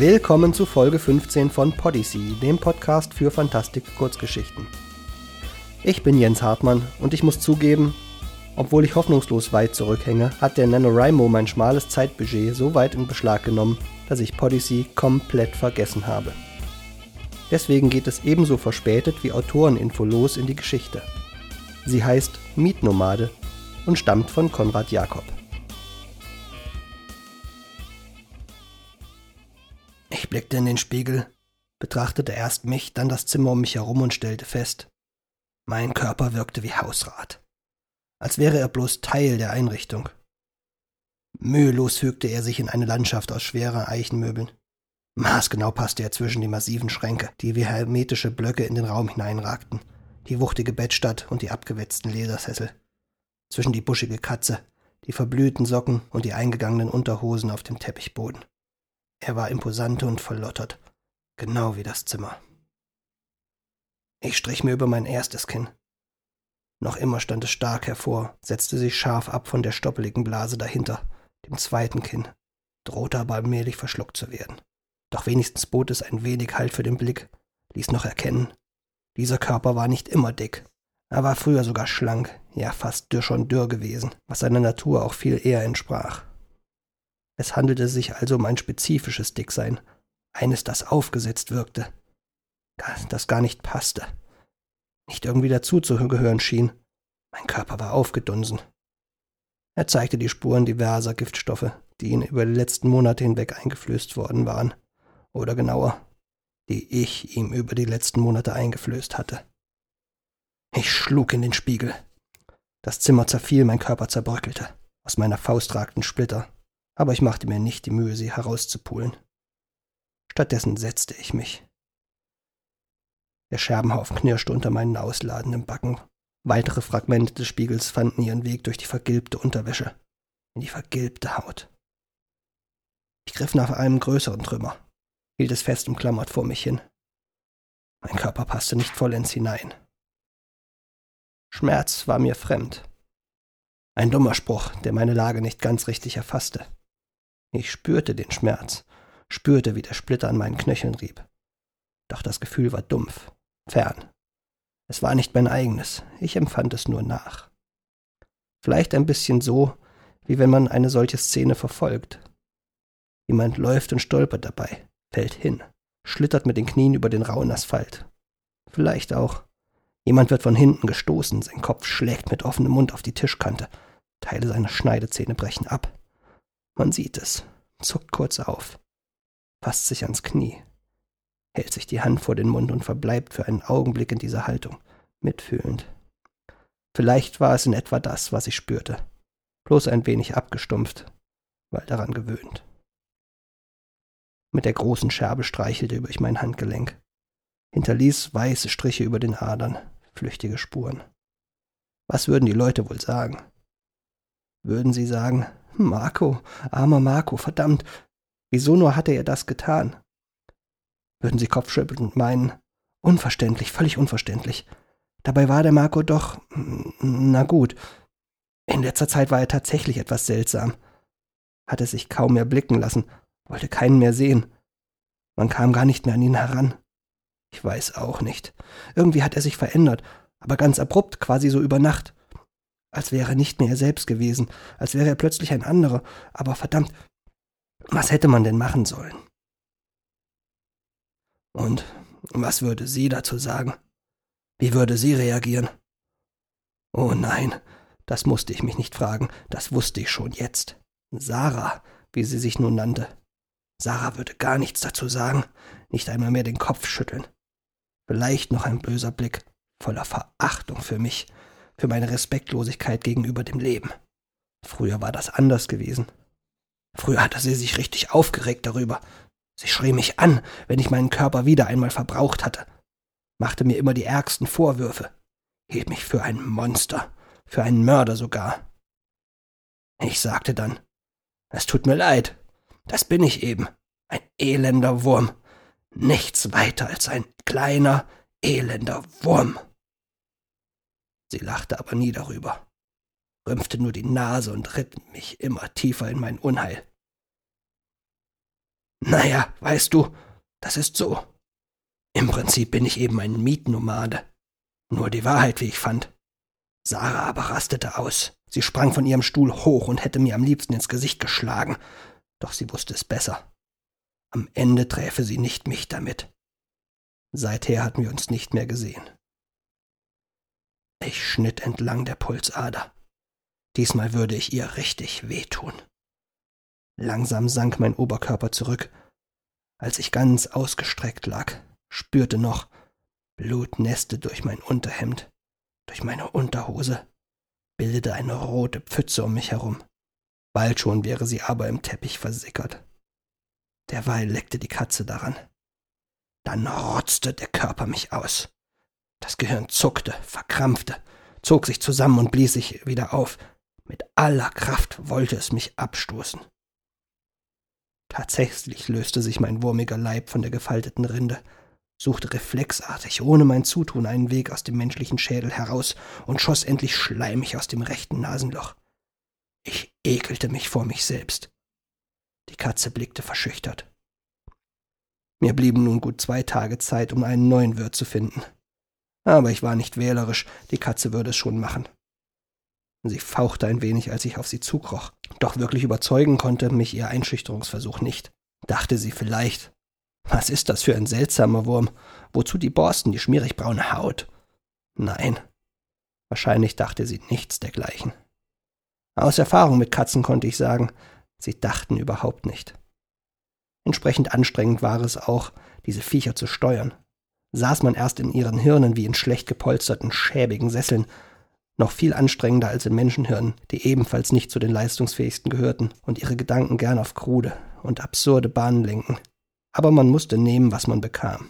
Willkommen zu Folge 15 von Podyssey, dem Podcast für Fantastik-Kurzgeschichten. Ich bin Jens Hartmann und ich muss zugeben, obwohl ich hoffnungslos weit zurückhänge, hat der NaNoWriMo mein schmales Zeitbudget so weit in Beschlag genommen, dass ich Podyssey komplett vergessen habe. Deswegen geht es ebenso verspätet wie Autoreninfo los in die Geschichte. Sie heißt Mietnomade und stammt von Konrad Jakob. Ich blickte in den Spiegel, betrachtete erst mich, dann das Zimmer um mich herum und stellte fest, mein Körper wirkte wie Hausrat, als wäre er bloß Teil der Einrichtung. Mühelos fügte er sich in eine Landschaft aus schwerer Eichenmöbeln. Maßgenau passte er zwischen die massiven Schränke, die wie hermetische Blöcke in den Raum hineinragten, die wuchtige Bettstatt und die abgewetzten Ledersessel, zwischen die buschige Katze, die verblühten Socken und die eingegangenen Unterhosen auf dem Teppichboden. Er war imposant und verlottert, genau wie das Zimmer. Ich strich mir über mein erstes Kinn. Noch immer stand es stark hervor, setzte sich scharf ab von der stoppeligen Blase dahinter, dem zweiten Kinn, drohte aber allmählich verschluckt zu werden. Doch wenigstens bot es ein wenig Halt für den Blick, ließ noch erkennen, dieser Körper war nicht immer dick. Er war früher sogar schlank, ja fast dürr schon dürr gewesen, was seiner Natur auch viel eher entsprach. Es handelte sich also um ein spezifisches Dicksein, eines, das aufgesetzt wirkte, das gar nicht passte, nicht irgendwie dazuzugehören schien. Mein Körper war aufgedunsen. Er zeigte die Spuren diverser Giftstoffe, die ihn über die letzten Monate hinweg eingeflößt worden waren, oder genauer, die ich ihm über die letzten Monate eingeflößt hatte. Ich schlug in den Spiegel. Das Zimmer zerfiel, mein Körper zerbröckelte. Aus meiner Faust ragten Splitter, aber ich machte mir nicht die Mühe, sie herauszupulen. Stattdessen setzte ich mich. Der Scherbenhaufen knirschte unter meinen ausladenden Backen. Weitere Fragmente des Spiegels fanden ihren Weg durch die vergilbte Unterwäsche, in die vergilbte Haut. Ich griff nach einem größeren Trümmer, hielt es fest umklammert vor mich hin. Mein Körper passte nicht vollends hinein. Schmerz war mir fremd. Ein dummer Spruch, der meine Lage nicht ganz richtig erfasste. Ich spürte den Schmerz, spürte, wie der Splitter an meinen Knöcheln rieb. Doch das Gefühl war dumpf, fern. Es war nicht mein eigenes, ich empfand es nur nach. Vielleicht ein bisschen so, wie wenn man eine solche Szene verfolgt. Jemand läuft und stolpert dabei, fällt hin, schlittert mit den Knien über den rauen Asphalt. Vielleicht auch. Jemand wird von hinten gestoßen, sein Kopf schlägt mit offenem Mund auf die Tischkante, Teile seiner Schneidezähne brechen ab. Man sieht es, zuckt kurz auf, fasst sich ans Knie, hält sich die Hand vor den Mund und verbleibt für einen Augenblick in dieser Haltung, mitfühlend. Vielleicht war es in etwa das, was ich spürte, bloß ein wenig abgestumpft, weil daran gewöhnt. Mit der großen Scherbe streichelte über ich mein Handgelenk, hinterließ weiße Striche über den Adern, flüchtige Spuren. Was würden die Leute wohl sagen? Würden sie sagen, Marco, armer Marco, verdammt, wieso nur hatte er das getan? Würden sie kopfschüttelnd meinen, unverständlich, völlig unverständlich. Dabei war der Marco doch, na gut, in letzter Zeit war er tatsächlich etwas seltsam, hatte sich kaum mehr blicken lassen, wollte keinen mehr sehen. Man kam gar nicht mehr an ihn heran. Ich weiß auch nicht. Irgendwie hat er sich verändert, aber ganz abrupt, quasi so über Nacht. Als wäre er nicht mehr er selbst gewesen, als wäre er plötzlich ein anderer. Aber verdammt, was hätte man denn machen sollen? Und was würde sie dazu sagen? Wie würde sie reagieren? Oh nein, das musste ich mich nicht fragen, das wusste ich schon jetzt. Sarah, wie sie sich nun nannte. Sarah würde gar nichts dazu sagen, nicht einmal mehr den Kopf schütteln. Vielleicht noch ein böser Blick, voller Verachtung für mich, für meine Respektlosigkeit gegenüber dem Leben. Früher war das anders gewesen. Früher hatte sie sich richtig aufgeregt darüber. Sie schrie mich an, wenn ich meinen Körper wieder einmal verbraucht hatte, machte mir immer die ärgsten Vorwürfe, hielt mich für ein Monster, für einen Mörder sogar. Ich sagte dann, es tut mir leid, das bin ich eben. Ein elender Wurm. Nichts weiter als ein kleiner, elender Wurm. Sie lachte aber nie darüber, rümpfte nur die Nase und ritt mich immer tiefer in mein Unheil. Naja, weißt du, das ist so. Im Prinzip bin ich eben ein Mietnomade. Nur die Wahrheit, wie ich fand. Sarah aber rastete aus. Sie sprang von ihrem Stuhl hoch und hätte mir am liebsten ins Gesicht geschlagen. Doch sie wusste es besser. Am Ende träfe sie nicht mich damit. Seither hatten wir uns nicht mehr gesehen. Ich schnitt entlang der Pulsader. Diesmal würde ich ihr richtig wehtun. Langsam sank mein Oberkörper zurück. Als ich ganz ausgestreckt lag, spürte noch, Blut nässte durch mein Unterhemd, durch meine Unterhose, bildete eine rote Pfütze um mich herum. Bald schon wäre sie aber im Teppich versickert. Derweil leckte die Katze daran. Dann rotzte der Körper mich aus. Das Gehirn zuckte, verkrampfte, zog sich zusammen und blies sich wieder auf. Mit aller Kraft wollte es mich abstoßen. Tatsächlich löste sich mein wurmiger Leib von der gefalteten Rinde, suchte reflexartig, ohne mein Zutun, einen Weg aus dem menschlichen Schädel heraus und schoss endlich schleimig aus dem rechten Nasenloch. Ich ekelte mich vor mich selbst. Die Katze blickte verschüchtert. Mir blieben nun gut zwei Tage Zeit, um einen neuen Wirt zu finden. Aber ich war nicht wählerisch, die Katze würde es schon machen. Sie fauchte ein wenig, als ich auf sie zukroch. Doch wirklich überzeugen konnte mich ihr Einschüchterungsversuch nicht. Dachte sie vielleicht, was ist das für ein seltsamer Wurm? Wozu die Borsten, die schmierig braune Haut? Nein, wahrscheinlich dachte sie nichts dergleichen. Aus Erfahrung mit Katzen konnte ich sagen, sie dachten überhaupt nicht. Entsprechend anstrengend war es auch, diese Viecher zu steuern. Saß man erst in ihren Hirnen wie in schlecht gepolsterten, schäbigen Sesseln, noch viel anstrengender als in Menschenhirnen, die ebenfalls nicht zu den leistungsfähigsten gehörten und ihre Gedanken gern auf krude und absurde Bahnen lenken. Aber man musste nehmen, was man bekam.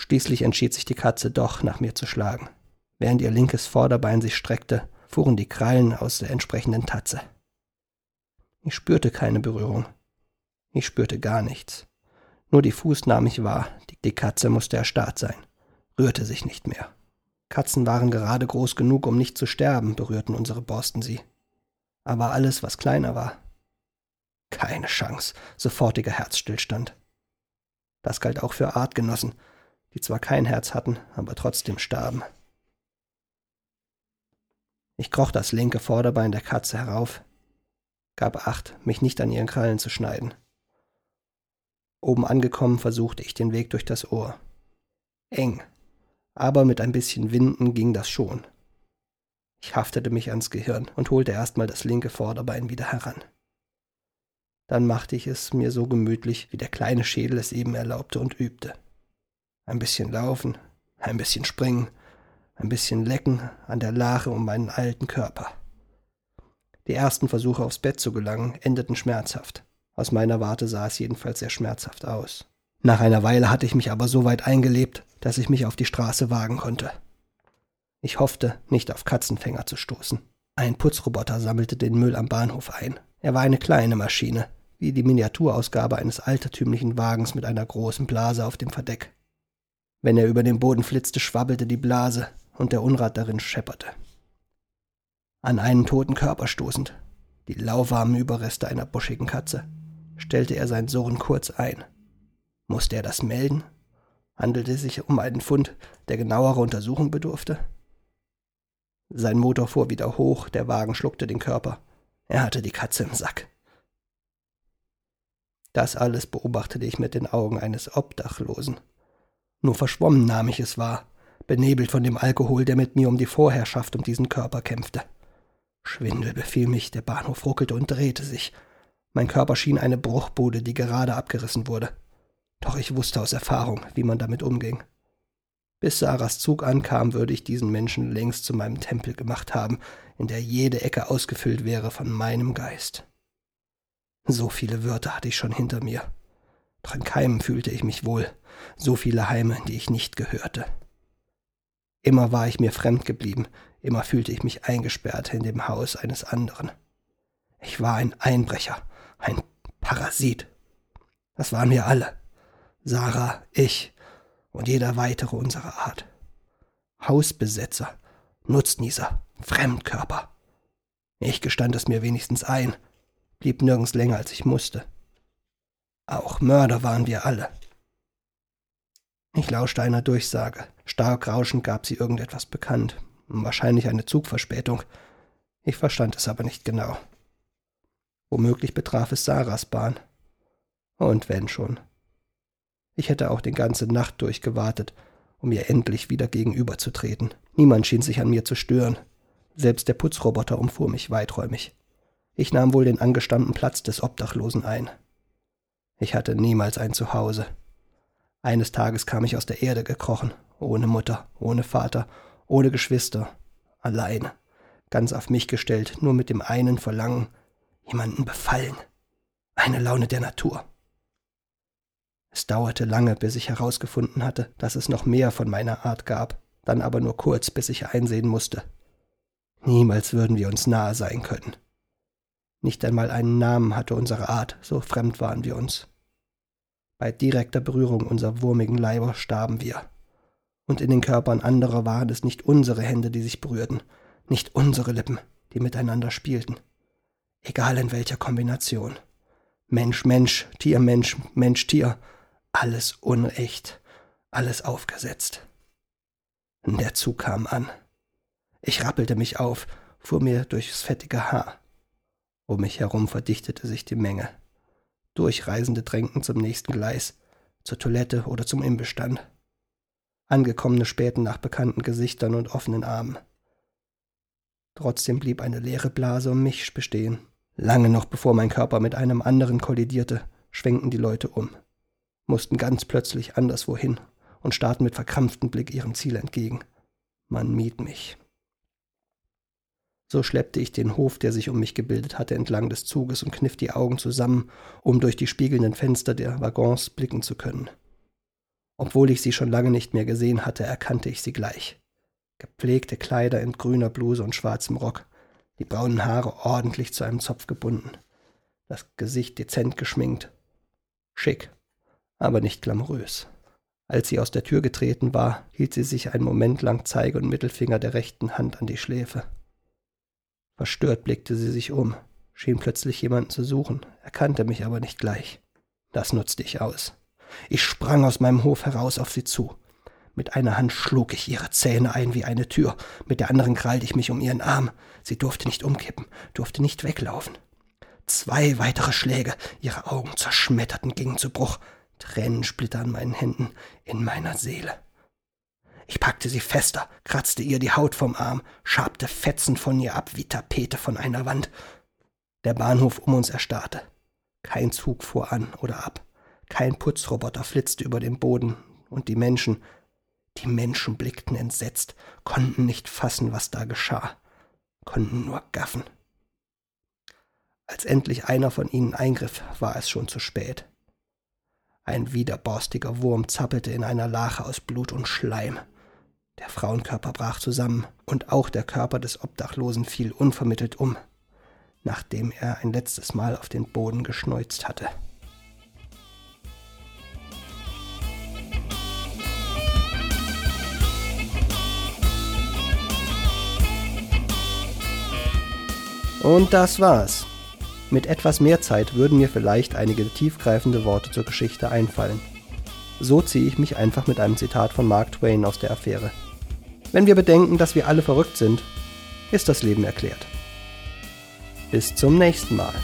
Schließlich entschied sich die Katze doch, nach mir zu schlagen. Während ihr linkes Vorderbein sich streckte, fuhren die Krallen aus der entsprechenden Tatze. Ich spürte keine Berührung. Ich spürte gar nichts. Nur die Fuß nahm ich wahr, die Katze musste erstarrt sein, rührte sich nicht mehr. Katzen waren gerade groß genug, um nicht zu sterben, berührten unsere Borsten sie. Aber alles, was kleiner war, keine Chance, sofortiger Herzstillstand. Das galt auch für Artgenossen, die zwar kein Herz hatten, aber trotzdem starben. Ich kroch das linke Vorderbein der Katze herauf, gab acht, mich nicht an ihren Krallen zu schneiden. Oben angekommen versuchte ich den Weg durch das Ohr. Eng, aber mit ein bisschen Winden ging das schon. Ich haftete mich ans Gehirn und holte erstmal das linke Vorderbein wieder heran. Dann machte ich es mir so gemütlich, wie der kleine Schädel es eben erlaubte und übte. Ein bisschen laufen, ein bisschen springen, ein bisschen Lecken an der Lache um meinen alten Körper. Die ersten Versuche aufs Bett zu gelangen endeten schmerzhaft. Aus meiner Warte sah es jedenfalls sehr schmerzhaft aus. Nach einer Weile hatte ich mich aber so weit eingelebt, dass ich mich auf die Straße wagen konnte. Ich hoffte, nicht auf Katzenfänger zu stoßen. Ein Putzroboter sammelte den Müll am Bahnhof ein. Er war eine kleine Maschine, wie die Miniaturausgabe eines altertümlichen Wagens mit einer großen Blase auf dem Verdeck. Wenn er über den Boden flitzte, schwabbelte die Blase, und der Unrat darin schepperte. An einen toten Körper stoßend, die lauwarmen Überreste einer buschigen Katze, stellte er sein Surren kurz ein. Musste er das melden? Handelte es sich um einen Fund, der genauerer Untersuchung bedurfte? Sein Motor fuhr wieder hoch, der Wagen schluckte den Körper. Er hatte die Katze im Sack. Das alles beobachtete ich mit den Augen eines Obdachlosen. Nur verschwommen nahm ich es wahr, benebelt von dem Alkohol, der mit mir um die Vorherrschaft um diesen Körper kämpfte. Schwindel befiel mich, der Bahnhof ruckelte und drehte sich. Mein Körper schien eine Bruchbude, die gerade abgerissen wurde. Doch ich wusste aus Erfahrung, wie man damit umging. Bis Sarahs Zug ankam, würde ich diesen Menschen längst zu meinem Tempel gemacht haben, in der jede Ecke ausgefüllt wäre von meinem Geist. So viele Wörter hatte ich schon hinter mir. Doch in keinem fühlte ich mich wohl, so viele Heime, die ich nicht gehörte. Immer war ich mir fremd geblieben, immer fühlte ich mich eingesperrt in dem Haus eines anderen. Ich war ein Einbrecher, ein Parasit. Das waren wir alle. Sarah, ich und jeder weitere unserer Art. Hausbesetzer, Nutznießer, Fremdkörper. Ich gestand es mir wenigstens ein, blieb nirgends länger, als ich musste. Auch Mörder waren wir alle. Ich lauschte einer Durchsage. Stark rauschend gab sie irgendetwas bekannt. Wahrscheinlich eine Zugverspätung. Ich verstand es aber nicht genau. Womöglich betraf es Sarahs Bahn. Und wenn schon. Ich hätte auch die ganze Nacht durchgewartet, um ihr endlich wieder gegenüberzutreten. Niemand schien sich an mir zu stören. Selbst der Putzroboter umfuhr mich weiträumig. Ich nahm wohl den angestammten Platz des Obdachlosen ein. Ich hatte niemals ein Zuhause. Eines Tages kam ich aus der Erde gekrochen, ohne Mutter, ohne Vater, ohne Geschwister, allein, ganz auf mich gestellt, nur mit dem einen Verlangen, jemanden befallen. Eine Laune der Natur. Es dauerte lange, bis ich herausgefunden hatte, dass es noch mehr von meiner Art gab, dann aber nur kurz, bis ich einsehen musste. Niemals würden wir uns nahe sein können. Nicht einmal einen Namen hatte unsere Art, so fremd waren wir uns. Bei direkter Berührung unserer wurmigen Leiber starben wir. Und in den Körpern anderer waren es nicht unsere Hände, die sich berührten, nicht unsere Lippen, die miteinander spielten. Egal in welcher Kombination. Mensch, Mensch, Tier, Mensch, Mensch, Tier. Alles unecht, alles aufgesetzt. Der Zug kam an. Ich rappelte mich auf, fuhr mir durchs fettige Haar. Um mich herum verdichtete sich die Menge. Durchreisende drängten zum nächsten Gleis, zur Toilette oder zum Imbissstand. Angekommene spähten nach bekannten Gesichtern und offenen Armen. Trotzdem blieb eine leere Blase um mich bestehen. Lange noch bevor mein Körper mit einem anderen kollidierte, schwenkten die Leute um, mussten ganz plötzlich anderswohin und starrten mit verkrampftem Blick ihrem Ziel entgegen. Man mied mich. So schleppte ich den Hof, der sich um mich gebildet hatte, entlang des Zuges und kniff die Augen zusammen, um durch die spiegelnden Fenster der Waggons blicken zu können. Obwohl ich sie schon lange nicht mehr gesehen hatte, erkannte ich sie gleich. Gepflegte Kleider in grüner Bluse und schwarzem Rock, die braunen Haare ordentlich zu einem Zopf gebunden, das Gesicht dezent geschminkt. Schick, aber nicht glamourös. Als sie aus der Tür getreten war, hielt sie sich einen Moment lang Zeige und Mittelfinger der rechten Hand an die Schläfe. Verstört blickte sie sich um, schien plötzlich jemanden zu suchen, erkannte mich aber nicht gleich. Das nutzte ich aus. Ich sprang aus meinem Hof heraus auf sie zu. Mit einer Hand schlug ich ihre Zähne ein wie eine Tür, mit der anderen krallte ich mich um ihren Arm. Sie durfte nicht umkippen, durfte nicht weglaufen. Zwei weitere Schläge, ihre Augen zerschmetterten, gingen zu Bruch, Tränensplitter an meinen Händen, in meiner Seele. Ich packte sie fester, kratzte ihr die Haut vom Arm, schabte Fetzen von ihr ab wie Tapete von einer Wand. Der Bahnhof um uns erstarrte. Kein Zug fuhr an oder ab. Kein Putzroboter flitzte über den Boden. Und die Menschen, die Menschen blickten entsetzt, konnten nicht fassen, was da geschah, konnten nur gaffen. Als endlich einer von ihnen eingriff, war es schon zu spät. Ein widerborstiger Wurm zappelte in einer Lache aus Blut und Schleim. Der Frauenkörper brach zusammen, und auch der Körper des Obdachlosen fiel unvermittelt um, nachdem er ein letztes Mal auf den Boden geschneuzt hatte. Und das war's. Mit etwas mehr Zeit würden mir vielleicht einige tiefgreifende Worte zur Geschichte einfallen. So ziehe ich mich einfach mit einem Zitat von Mark Twain aus der Affäre. Wenn wir bedenken, dass wir alle verrückt sind, ist das Leben erklärt. Bis zum nächsten Mal.